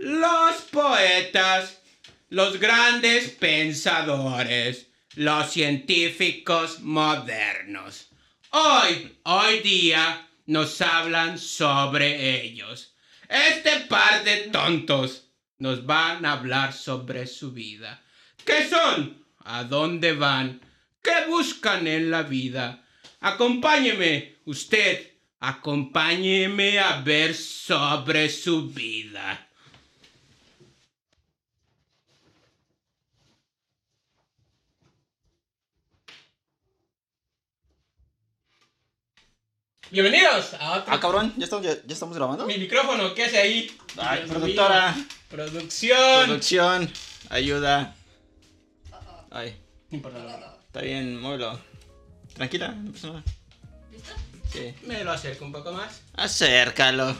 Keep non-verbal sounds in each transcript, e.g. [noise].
los poetas, los grandes pensadores, los científicos modernos. Hoy, hoy día, nos hablan sobre ellos. Este par de tontos nos van a hablar sobre su vida. ¿Qué son? ¿A dónde van? ¿Qué buscan en la vida? Acompáñeme, usted, acompáñeme a ver sobre su vida. Bienvenidos a otro... Ah, cabrón, ¿ya estamos, ya, ya estamos grabando? Mi micrófono, ¿qué hace ahí? Ay, Dios productora. mío. Producción. Producción, ayuda. Ay, No importa nada. está bien, muévelo. Tranquila, no pasa nada. ¿Listo? Sí. Me lo acerco un poco más. Acércalo.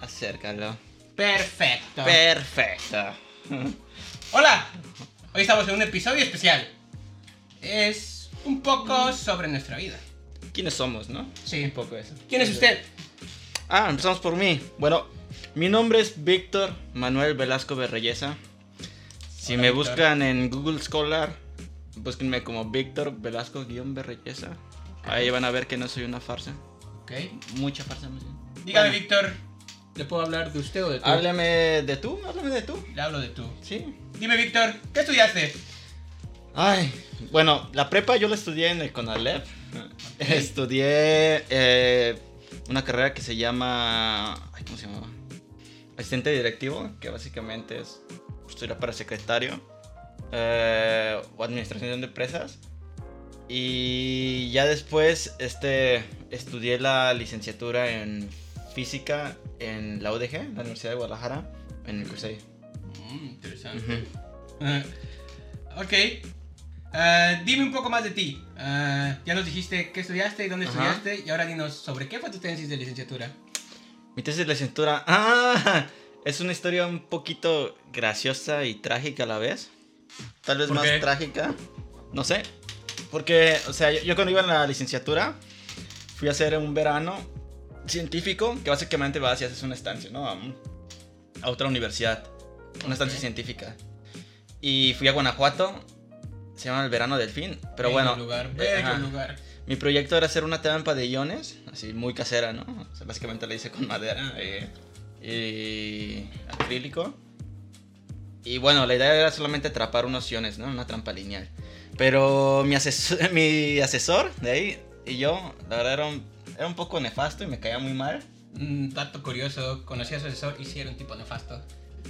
Acércalo. Perfecto. Perfecto. Hola. Hoy estamos en un episodio especial. Es un poco sobre nuestra vida. ¿Quiénes somos, no? Sí. Un poco eso. ¿Quién es usted? Ah, empezamos por mí. Bueno, mi nombre es Víctor Manuel Velasco Berreyesa. Si Hola, me Víctor. buscan en Google Scholar, búsquenme como Víctor Velasco-Berreyesa. Ahí van a ver que no soy una farsa. Ok. Mucha farsa, más bien. Dígame, Bueno. Víctor. ¿Le puedo hablar de usted o de tú? Háblame de tú, háblame de tú. Le hablo de tú. Sí. Dime, Víctor, ¿qué estudiaste? Ay, bueno, la prepa yo la estudié en el CONALEP. [laughs] Estudié eh, una carrera que se llama. Ay, ¿Cómo se llamaba? Asistente directivo, que básicamente es. Estudiar para secretario eh, o administración de empresas. Y ya después este, estudié la licenciatura en física en la UDG, la Universidad de Guadalajara, en el CUSEI. Mm, interesante. Ah, ok. Ah, dime un poco más de ti. Ah, ya nos dijiste qué estudiaste y dónde Ajá. estudiaste. Y ahora dinos sobre qué fue tu tesis de licenciatura. Mi tesis de licenciatura. [laughs] ¡Ah! Es una historia un poquito graciosa y trágica a la vez. Tal vez ¿Por más qué? trágica. No sé. Porque, o sea, yo, yo cuando iba en la licenciatura fui a hacer un verano científico que básicamente vas y haces una estancia, ¿no? A, a otra universidad. Una estancia Ok. científica. Y fui a Guanajuato. Se llama el verano del fin. Pero Bello bueno. lugar, eh, bello lugar. Mi proyecto era hacer una trampa de iones, así muy casera, ¿no? O sea, básicamente la hice con madera eh, y acrílico. Y bueno, la idea era solamente atrapar unos iones, ¿no? Una trampa lineal. Pero mi asesor, [laughs] mi asesor de ahí y yo, la verdad era un, era un poco nefasto y me caía muy mal. Un dato curioso, conocí a su asesor y sí era un tipo nefasto.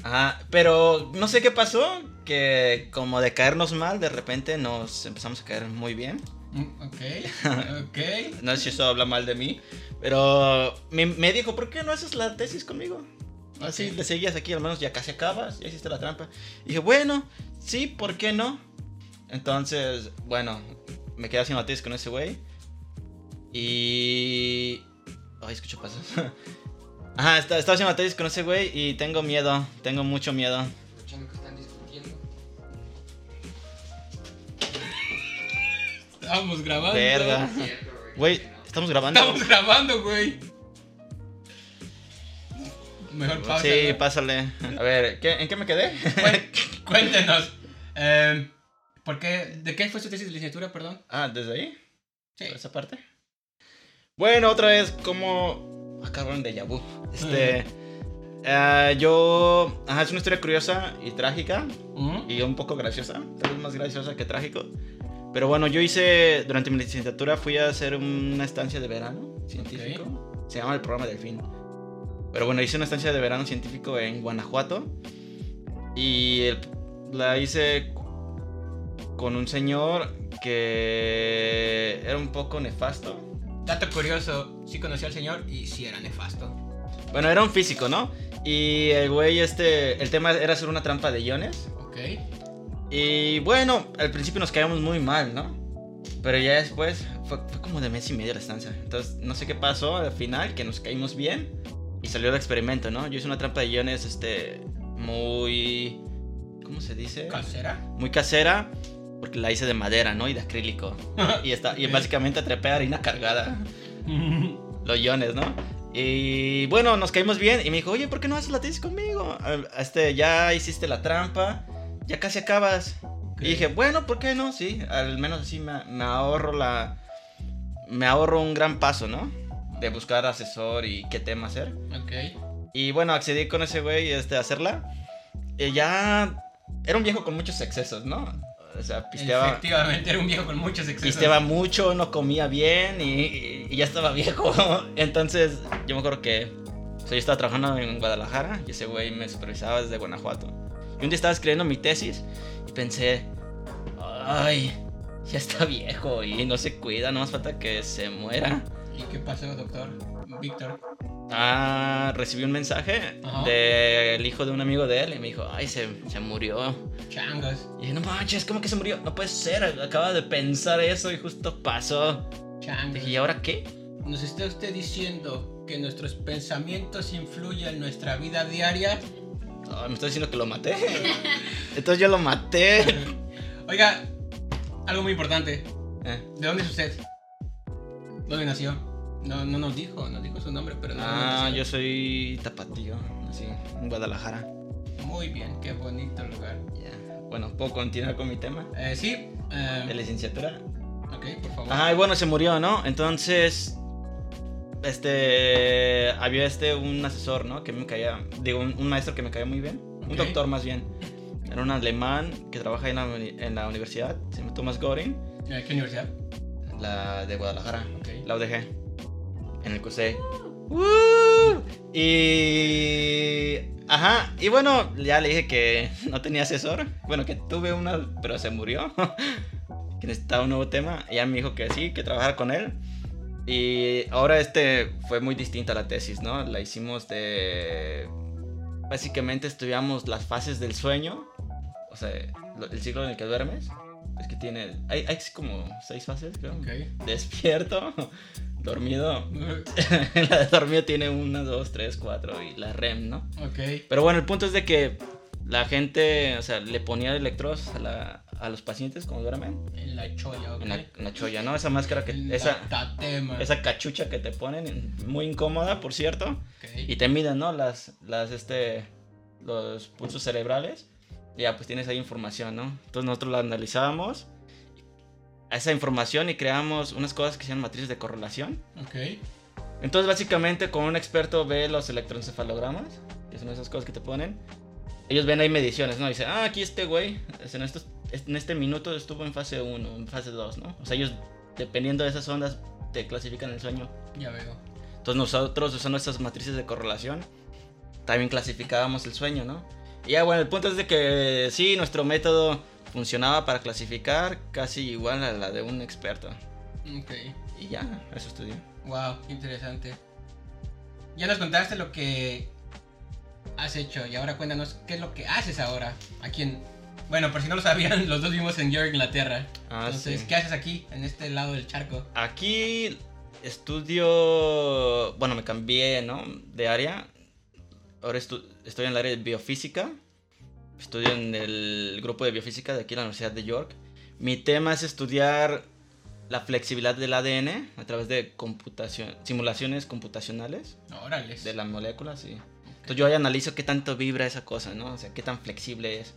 Ajá, pero no sé qué pasó, que como de caernos mal, de repente nos empezamos a caer muy bien. Mm, ok, [laughs] ok. No sé si eso habla mal de mí, pero me, me dijo, ¿por qué no haces la tesis conmigo? Así Ok. le seguías aquí, al menos ya casi acabas, ya hiciste la trampa. Y dije, bueno, sí, ¿por qué no? Entonces, bueno, me quedé haciendo la tesis con ese güey. Y... Ay, escucho pasos. [laughs] Ajá, está- estaba haciendo la tesis con ese güey y tengo miedo, tengo mucho miedo. Escuchando que están discutiendo. Estábamos grabando. Verga. Güey, estamos grabando. Estamos grabando, güey. Mejor pausa. Sí, pásale. A ver, ¿qué- ¿en qué me quedé? [laughs] Cuéntenos. em, ¿por qué, ¿De qué fue su tesis de licenciatura, perdón? Ah, ¿desde ahí? Sí. por esa parte. Bueno, otra vez, como. Ah, cabrón, de vu. Este. ah, yo. Ajá, es una historia curiosa y trágica. ¿Mm? Y un poco graciosa. Tal vez más graciosa que trágico. Pero bueno, yo hice. Durante mi licenciatura fui a hacer una estancia de verano científico. Se llama el programa Delfín. Pero bueno, hice una estancia de verano científico en Guanajuato. Y el- la hice con un señor que era un poco nefasto. Dato curioso, sí conocí al señor y sí era nefasto. Bueno, era un físico, ¿no? Y el güey, este, el tema era hacer una trampa de iones. Ok. Y bueno, al principio nos caíamos muy mal, ¿no? Pero ya después fue, fue como de mes y medio la estancia. Entonces, no sé qué pasó al final, que nos caímos bien y salió el experimento, ¿no? Yo hice una trampa de iones, este, muy... ¿Cómo se dice? ¿Casera? Muy casera, porque la hice de madera, ¿no? Y de acrílico. [laughs] Y, está, y básicamente atrapé harina cargada. [laughs] los iones, ¿no? Y bueno, nos caímos bien y me dijo, oye, ¿por qué no haces la tesis conmigo? Este, ya hiciste la trampa, ya casi acabas. Y dije, bueno, ¿por qué no? Sí, al menos así me, me ahorro la... Me ahorro un gran paso, ¿no? De buscar asesor y qué tema hacer. Ok. Y bueno, accedí con ese güey este, a hacerla. Y ya era un viejo con muchos excesos, ¿no? O sea, pisteaba, Efectivamente, era un viejo con muchos excesos. pisteaba mucho, no comía bien y, y ya estaba [laughs] viejo. Entonces, yo me acuerdo que o sea, yo estaba trabajando en Guadalajara y ese güey me supervisaba desde Guanajuato. Y un día estaba escribiendo mi tesis y pensé, ay, ya está viejo y no se cuida, no más falta que se muera. ¿Y qué pasó, doctor? Víctor. Ah, recibí un mensaje Ajá. del hijo de un amigo de él y me dijo, ay, se, se murió. Changos. Y dije, no manches, ¿cómo que se murió? No puede ser, acaba de pensar eso y justo pasó. Changos. Dije, ¿y ahora qué? ¿Nos está usted diciendo que nuestros pensamientos influyen en nuestra vida diaria? Ah, me está diciendo que lo maté. [laughs] Entonces yo lo maté. [laughs] Oiga, algo muy importante. Eh, ¿De dónde es usted? ¿Dónde nació? No, no nos dijo, nos dijo su nombre, pero no. Ah, yo soy tapatío, así, en Guadalajara. Muy bien, qué bonito lugar. Ya. Bueno, ¿puedo continuar con mi tema? Eh, sí, eh, De licenciatura. ok, por favor. Ajá, y bueno, se murió, ¿no? Entonces, este, había este, un asesor, ¿no? Que me caía, digo, un, un maestro que me caía muy bien, un doctor más bien. Era un alemán que trabaja en la, en la universidad, se llama Thomas Goring, Eh, ¿Qué universidad? la de Guadalajara, Ok. la UDG, en el CUSEI. ¡Woo! Y... Ajá, y bueno, ya le dije que [laughs] no tenía asesor. Bueno, que tuve una, pero se murió. [laughs] que necesitaba un nuevo tema. Y ya me dijo que sí, que trabajara con él. Y ahora este fue muy distinta la tesis, ¿no? La hicimos de... Básicamente estudiamos las fases del sueño. O sea, el ciclo en el que duermes. Es que tiene... Hay, hay como seis fases, creo. Ok. [laughs] Despierto, dormido. [laughs] [laughs] la de dormido tiene una, dos, tres, cuatro y la REM, ¿no? Ok. Pero bueno, el punto es de que la gente, o sea, le ponía electrodos a, la- a los pacientes cuando duermen En la cholla, ok. en la, en la cholla, ¿no? Esa máscara que, En esa, tatema. esa cachucha que te ponen, muy incómoda, por cierto, Ok. y te miden, ¿no? Las, las, este, los pulsos cerebrales, y ya pues tienes ahí información, ¿no? Entonces nosotros la analizábamos, esa información y creamos unas cosas que se llaman matrices de correlación. Ok. Entonces, básicamente, como un experto ve los electroencefalogramas, que son esas cosas que te ponen, ellos ven ahí mediciones, ¿no? Dicen, ah, aquí este güey, en, estos, en este minuto estuvo en fase 1, en fase 2, ¿no? O sea, ellos, dependiendo de esas ondas, te clasifican el sueño. Ya veo. Entonces, nosotros, usando estas matrices de correlación, también clasificábamos el sueño, ¿no? Y ya, bueno, el punto es de que sí, nuestro método funcionaba para clasificar casi igual a la de un experto. Ok. Y ya, eso estudié. Wow, qué interesante. Ya nos contaste lo que has hecho y ahora cuéntanos qué es lo que haces ahora. Aquí en. Bueno, por si no lo sabían, [laughs] los dos vivimos en York, Inglaterra. Ah, Entonces, sí. ¿qué haces aquí, en este lado del charco? Aquí estudio, bueno, me cambié, ¿no? De área. Ahora estu- estoy en el área de biofísica. Estudio en el grupo de biofísica de aquí en la Universidad de York. Mi tema es estudiar la flexibilidad del ADN a través de computación, simulaciones computacionales Órale. de la molécula, sí. Entonces yo ahí analizo qué tanto vibra esa cosa, ¿no? O sea, qué tan flexible es.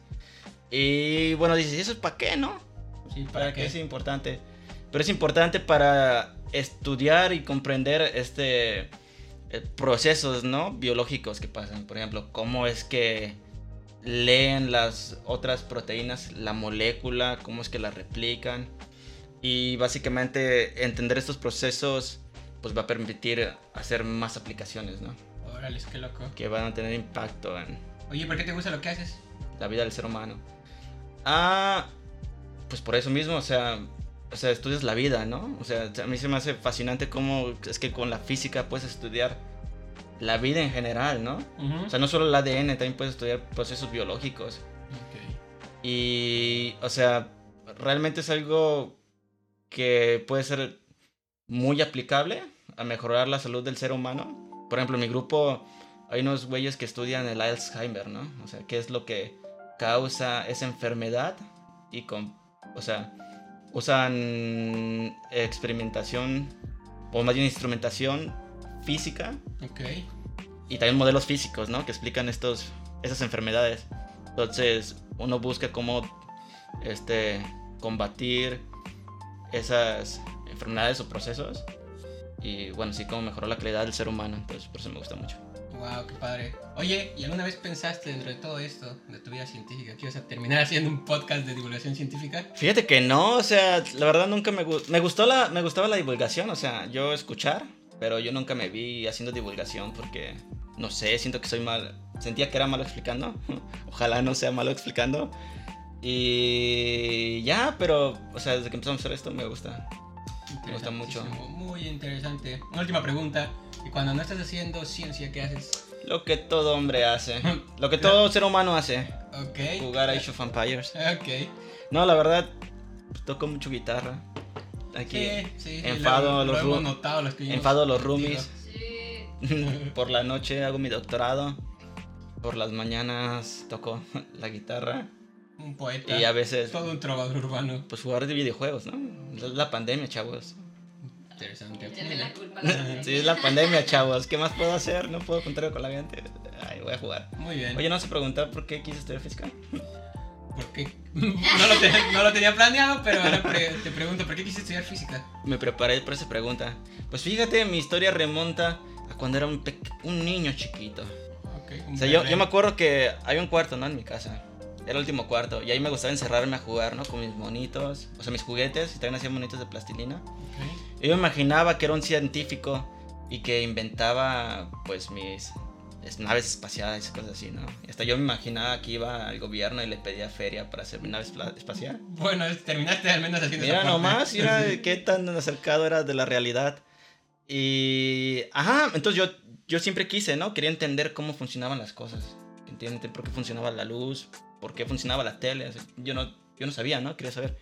Y bueno, dices, ¿y eso es para qué, no? Sí, ¿Para ¿para qué qué? es importante? Pero es importante para estudiar y comprender este eh, procesos, ¿no? Biológicos que pasan. Por ejemplo, cómo es que leen las otras proteínas la molécula, cómo es que la replican. Y básicamente entender estos procesos pues va a permitir hacer más aplicaciones, ¿no? Órale, qué loco. Que van a tener impacto en Oye, ¿por qué te gusta lo que haces? la vida del ser humano. Ah, pues por eso mismo, o sea, o sea, estudias la vida, ¿no? O sea, a mí se me hace fascinante cómo es que con la física puedes estudiar la vida en general, ¿no? O sea, no solo el ADN, también puedes estudiar procesos biológicos. Y, o sea, realmente es algo que puede ser muy aplicable a mejorar la salud del ser humano. Por ejemplo, en mi grupo hay unos güeyes que estudian el Alzheimer, ¿no? O sea, qué es lo que causa esa enfermedad y con, o sea, usan experimentación o más bien instrumentación física Ok. y también modelos físicos, ¿no? Que explican estos, esas enfermedades. Entonces, uno busca cómo este, combatir esas enfermedades o procesos. Y bueno, sí, cómo mejorar la calidad del ser humano. Entonces, por eso me gusta mucho. Wow, qué padre. Oye, ¿y alguna vez pensaste dentro de todo esto, de tu vida científica, que ibas a terminar haciendo un podcast de divulgación científica? Fíjate que no, o sea, la verdad nunca me gustó. Me, gustó la, me gustaba la divulgación, o sea, yo escuchar, pero yo nunca me vi haciendo divulgación porque, no sé, siento que soy mal. Sentía que era malo explicando. [laughs] Ojalá no sea malo explicando. Y ya, pero, o sea, desde que empezamos a hacer esto me gusta. Me gusta mucho. Muy interesante. Una última pregunta. ¿Y cuando no estás haciendo ciencia, qué haces? Lo que todo hombre hace. [laughs] Lo que todo ser humano hace. Ok. Jugar a Age of Empires. Ok. No, la verdad, toco mucho guitarra. Aquí. Sí, sí. enfado lo, a los lo notado los enfado a los contigo. roomies. Sí. [laughs] Por la noche hago mi doctorado. Por las mañanas toco [laughs] la guitarra. Un poeta. Y a veces, Todo un trovador urbano. pues jugar de videojuegos, ¿no? Es la pandemia, chavos. Interesante. La culpa la. [laughs] Sí, es la pandemia, chavos. ¿Qué más puedo hacer? No puedo contar con la gente. Ay, voy a jugar. Muy bien. Oye, ¿no se preguntó por qué quise estudiar física? ¿Por qué? No lo, te- no lo tenía planeado, pero ahora pre- te pregunto, ¿por qué quisiste estudiar física? Me preparé para esa pregunta. Pues fíjate, mi historia remonta a cuando era un, un niño chiquito. Ok, un O sea, yo, yo me acuerdo que había un cuarto, ¿no? En mi casa. Era el último cuarto. Y ahí me gustaba encerrarme a jugar, ¿no? Con mis monitos. O sea, mis juguetes. Y también hacía monitos de plastilina. Ok. Yo me imaginaba que era un científico. Y que inventaba, pues, mis es- naves espaciales cosas así, ¿no? Hasta yo me imaginaba que iba al gobierno y le pedía feria para hacer mi nave espacial. Bueno, terminaste al menos haciendo Mira nomás, mira [laughs] qué tan acercado era de la realidad. Y. Ajá, entonces yo, yo siempre quise, ¿no? Quería entender cómo funcionaban las cosas. Entender por qué funcionaba la luz, por qué funcionaba la tele. Yo no, yo no sabía, ¿no? Quería saber.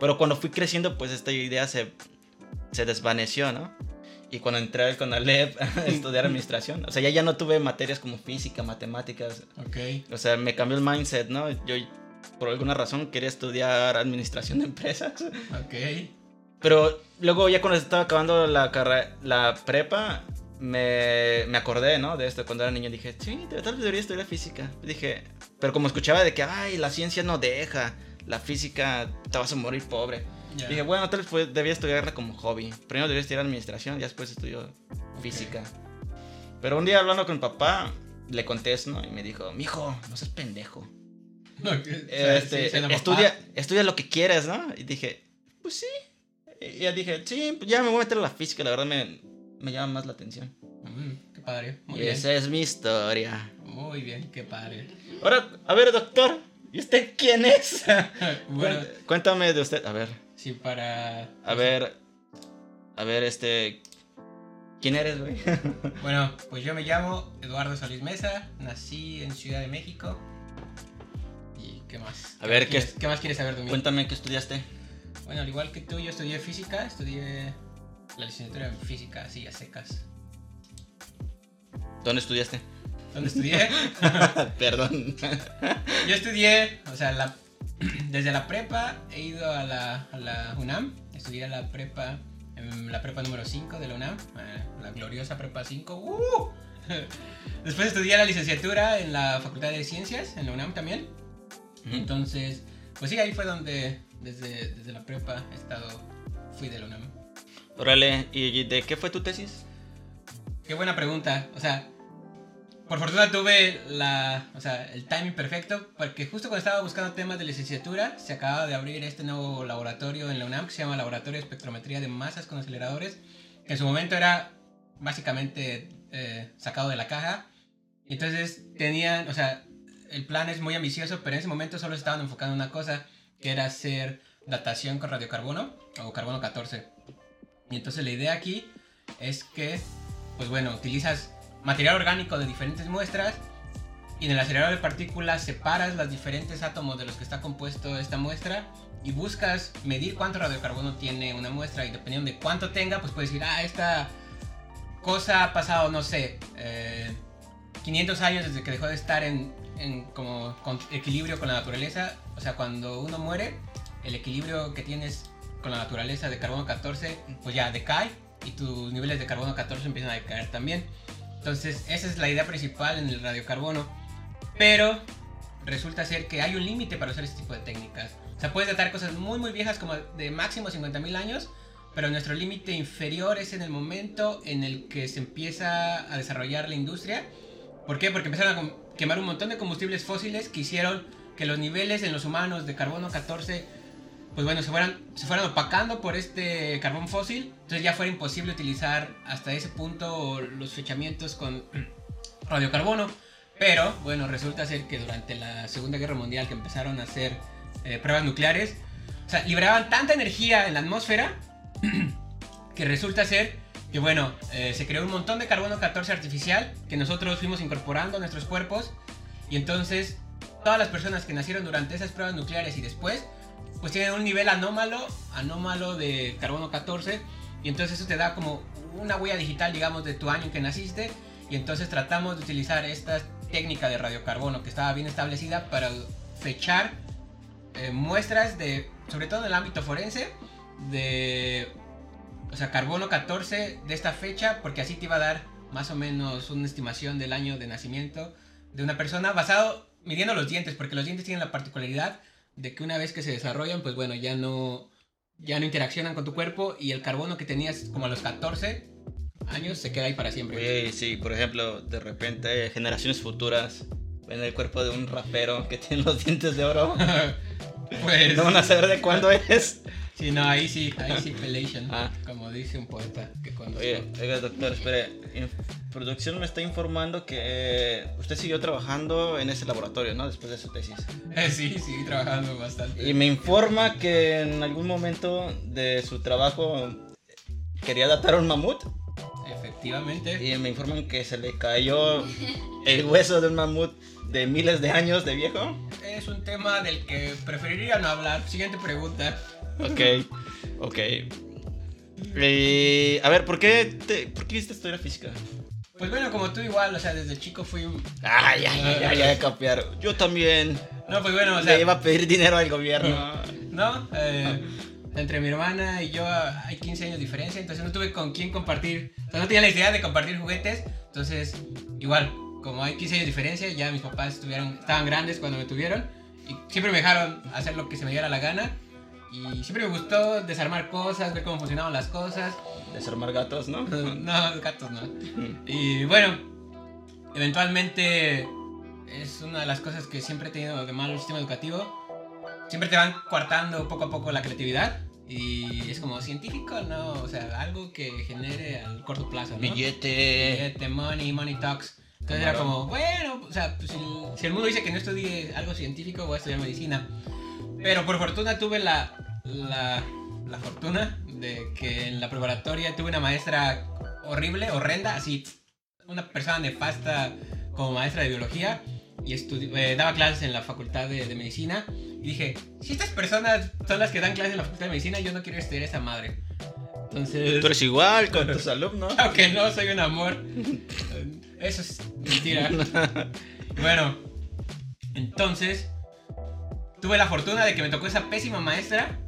Pero cuando fui creciendo, pues esta idea se, se desvaneció, ¿no? Y cuando entré al CONALEP [laughs] a [laughs] estudiar administración, o sea, ya, ya no tuve materias como física, matemáticas, Ok. o sea, me cambió el mindset, ¿no? Yo por alguna razón quería estudiar administración de empresas. Ok. Pero luego ya cuando estaba acabando la carrera, la prepa, me, me acordé, ¿no? De esto cuando era niño. Dije, sí, tal vez debería estudiar física. Dije, pero como escuchaba de que, ay, la ciencia no deja, la física te vas a morir pobre. Ya. Dije, bueno, tal vez debía estudiarla como hobby. Primero debía estudiar administración, ya después estudió física. Pero un día hablando con mi papá, le conté eso, ¿no? Y me dijo, mijo, no seas pendejo. [laughs] Ok, o sea, Este, sí, estudia, estudia lo que quieres, ¿no? Y dije, pues sí. Y ya dije, sí, pues ya me voy a meter a la física, la verdad me, me llama más la atención. Mm, qué padre. Muy y bien. esa es mi historia. Muy bien, qué padre. Ahora, a ver, doctor, ¿y usted quién es? [laughs] bueno, Cuént- Cuéntame de usted. A ver, sí, para. a ver, a ver, este... ¿Quién eres, güey? [laughs] Bueno, pues yo me llamo Eduardo Solís Mesa, nací en Ciudad de México. ¿Y qué más? A ver, ¿qué- quieres- ¿qué más quieres saber de mí? Cuéntame qué estudiaste. Bueno, al igual que tú, yo estudié física, estudié la licenciatura en física, así a secas. ¿Dónde estudiaste? ¿Dónde estudié? [laughs] Perdón. yo estudié, o sea, la- desde la prepa he ido a la, a la UNAM, estudié la prepa, en la prepa número 5 de la UNAM, la gloriosa prepa 5. ¡uh! [laughs] Después estudié la licenciatura en la Facultad de Ciencias, en la UNAM también. Entonces, pues sí, ahí fue donde desde, desde la prepa he estado, fui de la UNAM. Órale, ¿y de qué fue tu tesis? Qué buena pregunta. O sea, por fortuna tuve la, o sea, el timing perfecto, porque justo cuando estaba buscando temas de licenciatura, se acaba de abrir este nuevo laboratorio en la UNAM que se llama Laboratorio de Espectrometría de Masas con Aceleradores, que en su momento era básicamente eh, sacado de la caja. Entonces tenían, o sea, el plan es muy ambicioso, pero en ese momento solo estaban enfocando en una cosa, que era hacer datación con radiocarbono o carbono 14. Y entonces la idea aquí es que, pues bueno, utilizas material orgánico de diferentes muestras y en el acelerador de partículas separas los diferentes átomos de los que está compuesto esta muestra y buscas medir cuánto radiocarbono tiene una muestra y dependiendo de cuánto tenga, pues puedes decir, ah, esta cosa ha pasado, no sé, eh, 500 años desde que dejó de estar en, en como equilibrio con la naturaleza. O sea, cuando uno muere, el equilibrio que tienes con la naturaleza de carbono 14, pues ya decae y tus niveles de carbono 14 empiezan a decaer también. Entonces, esa es la idea principal en el radiocarbono. Pero resulta ser que hay un límite para usar este tipo de técnicas. O sea, puedes datar cosas muy, muy viejas como de máximo 50.000 años, pero nuestro límite inferior es en el momento en el que se empieza a desarrollar la industria. ¿Por qué? Porque empezaron a quemar un montón de combustibles fósiles que hicieron que los niveles en los humanos de carbono 14, pues bueno, se fueran, se fueran opacando por este carbón fósil. Entonces ya fuera imposible utilizar hasta ese punto los fechamientos con [clears throat] radiocarbono. Pero bueno, resulta ser que durante la Segunda Guerra Mundial que empezaron a hacer eh, pruebas nucleares, o sea, liberaban tanta energía en la atmósfera [clears throat] que resulta ser que bueno, eh, se creó un montón de carbono 14 artificial que nosotros fuimos incorporando a nuestros cuerpos y entonces todas las personas que nacieron durante esas pruebas nucleares y después pues tienen un nivel anómalo, anómalo de carbono 14 y entonces eso te da como una huella digital digamos de tu año en que naciste. Y entonces tratamos de utilizar esta técnica de radiocarbono que estaba bien establecida para fechar eh, muestras de, sobre todo en el ámbito forense, de, o sea, carbono 14 de esta fecha, porque así te iba a dar más o menos una estimación del año de nacimiento de una persona basado midiendo los dientes, porque los dientes tienen la particularidad de que una vez que se desarrollan, pues bueno, ya no, ya no interaccionan con tu cuerpo y el carbono que tenías como a los 14 años se queda ahí para siempre. Oye, sí, por ejemplo, de repente generaciones futuras ven el cuerpo de un rapero que tiene los dientes de oro. [laughs] pues... No van a saber de cuándo es. Sí, no, ahí sí, ahí sí, pelation, Ah. como dice un poeta que cuando... Oye, oiga, doctor, espere. En producción me está informando que eh, usted siguió trabajando en ese laboratorio, ¿no? Después de su tesis. Eh, [laughs] sí, sí, trabajando bastante. Y me informa que en algún momento de su trabajo quería datar un mamut. Efectivamente. Y me informan que se le cayó el hueso de un mamut de miles de años de viejo. Es un tema del que preferiría no hablar. Siguiente pregunta. Ok, ok. Eh, a ver, ¿por qué, te, ¿por qué quisiste estudiar física? Pues bueno, como tú igual, o sea, desde chico fui. Ay, ay, ay, ay, ay, copiar. Yo también. No, pues bueno, o Le sea, iba a pedir dinero al gobierno. ¿no? Eh, entre mi hermana y yo hay 15 años de diferencia, entonces no tuve con quién compartir, o sea, no tenía la idea de compartir juguetes, entonces igual, como hay 15 años de diferencia, ya mis papás estuvieron, estaban grandes cuando me tuvieron y siempre me dejaron hacer lo que se me diera la gana y siempre me gustó desarmar cosas, ver cómo funcionaban las cosas. Desarmar gatos, ¿no? [laughs] No, gatos no. Y bueno, eventualmente es una de las cosas que siempre he tenido de malo el sistema educativo. Siempre te van coartando poco a poco la creatividad. Y es como científico, ¿no? O sea, algo que genere al corto plazo, ¿no? Billete. Billete, money, money talks. Entonces era como, bueno, o sea, pues, si el mundo dice que no estudie algo científico, voy a estudiar medicina. Pero por fortuna tuve la, la, la fortuna de que en la preparatoria tuve una maestra horrible, horrenda, así, una persona nefasta como maestra de biología y eh, daba clases en la facultad de, de medicina. Y dije, si estas personas son las que dan clases en la facultad de medicina, yo no quiero estudiar esa madre. Entonces... Tú eres igual con tus [laughs] alumnos. Aunque no soy un amor. Eso es mentira. [laughs] bueno, entonces tuve la fortuna de que me tocó esa pésima maestra,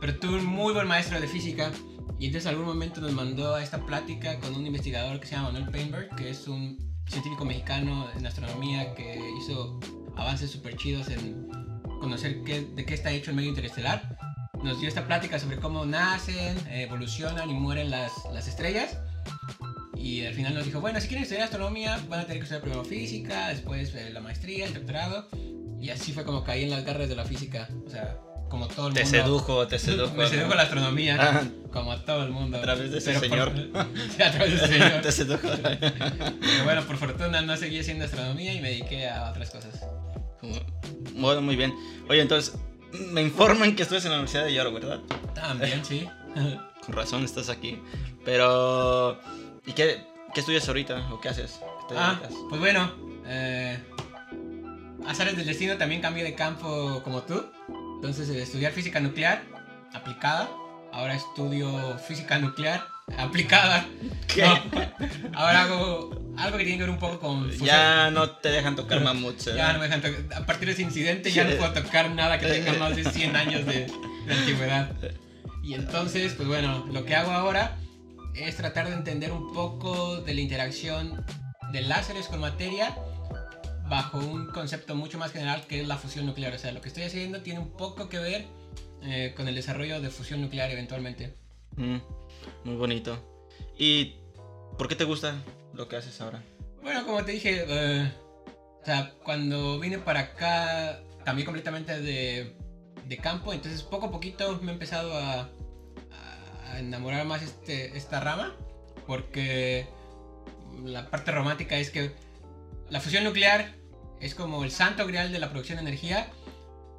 pero tuve un muy buen maestro de física. Y entonces en algún momento nos mandó a esta plática con un investigador que se llama Manuel Painberg, que es un científico mexicano en astronomía que hizo avances súper chidos en conocer qué, de qué está hecho el medio interestelar. Nos dio esta plática sobre cómo nacen, evolucionan y mueren las, las estrellas. Y al final nos dijo, bueno, si quieren estudiar astronomía, van a tener que estudiar primero física, después eh, la maestría, el doctorado. Y así fue como caí en las garras de la física. O sea, como todo el Te mundo. sedujo, te sedujo. Me sedujo la astronomía, Ah. como a todo el mundo. A través de ese Pero por- señor. [laughs] Sí, a través de ese señor. te sedujo. Pero bueno, por fortuna no seguí haciendo astronomía y me dediqué a otras cosas. Bueno, muy bien. Oye, entonces, me informan que estudias en la Universidad de York, ¿verdad? También, sí. [laughs] Con razón estás aquí. Pero, ¿y qué, qué estudias ahorita? ¿O qué haces? ¿Qué te Ah, pues bueno, eh, azares del destino también cambié de campo como tú. Entonces, eh, estudiar física nuclear aplicada. Ahora estudio física nuclear [laughs] aplicada. ¿Qué? No, ahora hago algo que tiene que ver un poco con fusión. Ya no te dejan tocar mamuts. ¿eh? Ya no me dejan tocar. A partir de ese incidente ya no puedo tocar nada que tenga más de 100 [laughs] años de, de antigüedad. Y entonces, pues bueno, lo que hago ahora es tratar de entender un poco de la interacción de láseres con materia bajo un concepto mucho más general que es la fusión nuclear. O sea, lo que estoy haciendo tiene un poco que ver eh, con el desarrollo de fusión nuclear eventualmente. Mm, muy bonito. ¿Y por qué te gusta lo que haces ahora? Bueno, como te dije, eh, o sea, cuando vine para acá, cambié completamente de, de campo, entonces poco a poquito me he empezado a, a enamorar más este, esta rama, porque la parte romántica es que la fusión nuclear es como el santo grial de la producción de energía,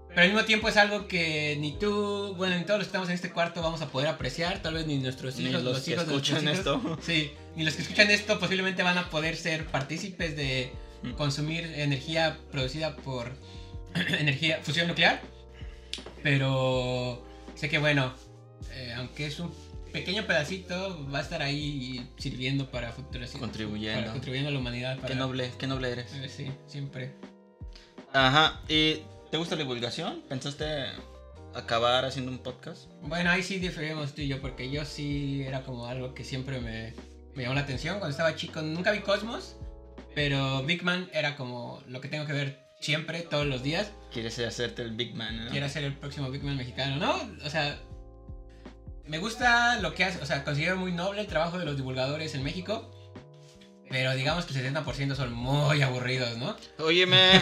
pero al mismo tiempo es algo que ni tú, bueno, ni todos los que estamos en este cuarto vamos a poder apreciar, tal vez ni nuestros Ni hijos, los que hijos de nuestros escuchan hijos. esto. Sí, ni los que escuchan esto posiblemente van a poder ser partícipes de Mm. consumir energía producida por [clears throat] energía fusión nuclear. Pero sé que bueno, eh, aunque es un pequeño pedacito, va a estar ahí sirviendo para futuras Contribuyendo. para contribuyendo a la humanidad. Para, Qué noble, qué noble eres. Eh, sí, siempre. Ajá. ¿Y te gusta la divulgación? ¿Pensaste acabar haciendo un podcast? Bueno, ahí sí diferimos tú y yo, porque yo sí era como algo que siempre me, me llamó la atención. Cuando estaba chico nunca vi Cosmos, pero Big Man era como lo que tengo que ver siempre, todos los días. ¿Quieres hacerte el Big Man? ¿no? Quiero ser el próximo Big Man mexicano, ¿no? O sea, me gusta lo que hace, o sea, considero muy noble el trabajo de los divulgadores en México, pero digamos que el 70% son muy aburridos, ¿no? Óyeme,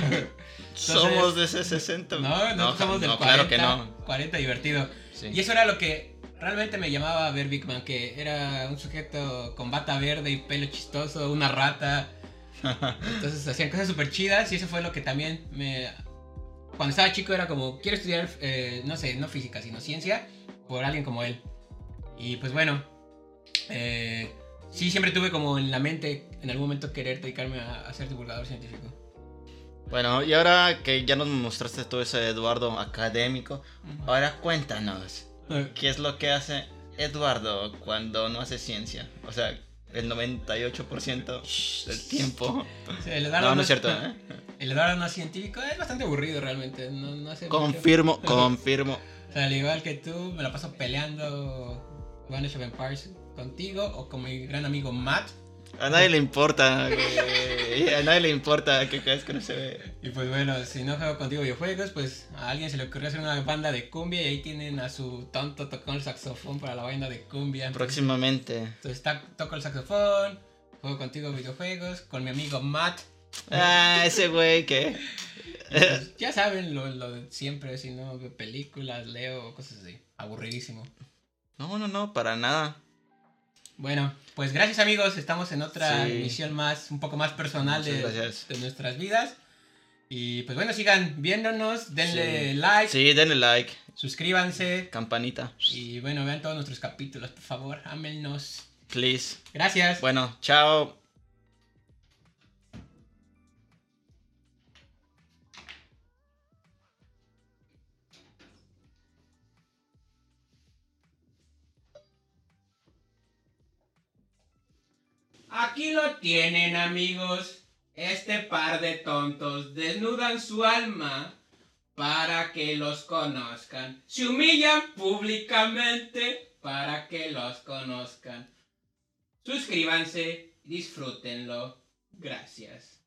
[laughs] somos de ese 60. No, no, somos del no, 40, claro que no. 40 divertido. Sí. Y eso era lo que realmente me llamaba a ver Big Man, que era un sujeto con bata verde y pelo chistoso, una rata. Entonces hacían cosas súper chidas y eso fue lo que también me... Cuando estaba chico era como, quiero estudiar, eh, no sé, no física, sino ciencia, por alguien como él. Y pues bueno, eh, sí siempre tuve como en la mente en algún momento querer dedicarme a, a ser divulgador científico. Bueno, y ahora que ya nos mostraste todo ese Eduardo académico, ahora cuéntanos, ¿qué es lo que hace Eduardo cuando no hace ciencia? O sea, el 98% del tiempo. [laughs] sí, el Eduardo No, no es es- cierto, ¿eh? [laughs] El Eduardo no científico es bastante aburrido realmente. No, no hace mucho. Confirmo, [laughs] confirmo. O sea, al igual que tú, me la paso peleando Vanish of Empires contigo o con mi gran amigo Matt. A nadie le importa. A nadie le importa que crees que no se ve. Y pues bueno, si no juego contigo videojuegos, pues a alguien se le ocurrió hacer una banda de cumbia y ahí tienen a su tonto tocando el saxofón para la banda de cumbia. Próximamente. Entonces toco el saxofón, juego contigo videojuegos, con mi amigo Matt. Ah, ese güey que. Pues, ya saben lo, lo de siempre, si no películas, leo, cosas así. Aburridísimo. No, no, no, para nada. Bueno, pues gracias amigos, estamos en otra Sí. misión más, un poco más personal de, nuestras vidas. Y pues bueno, sigan viéndonos, denle Sí. like, Sí, denle like, suscríbanse campanita, y bueno, vean todos nuestros capítulos, por favor, ámennos. please. Gracias. Bueno, chao. Aquí lo tienen amigos, este par de tontos desnudan su alma para que los conozcan. Se humillan públicamente para que los conozcan. Suscríbanse, disfrútenlo. Gracias.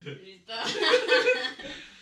Listo. [laughs]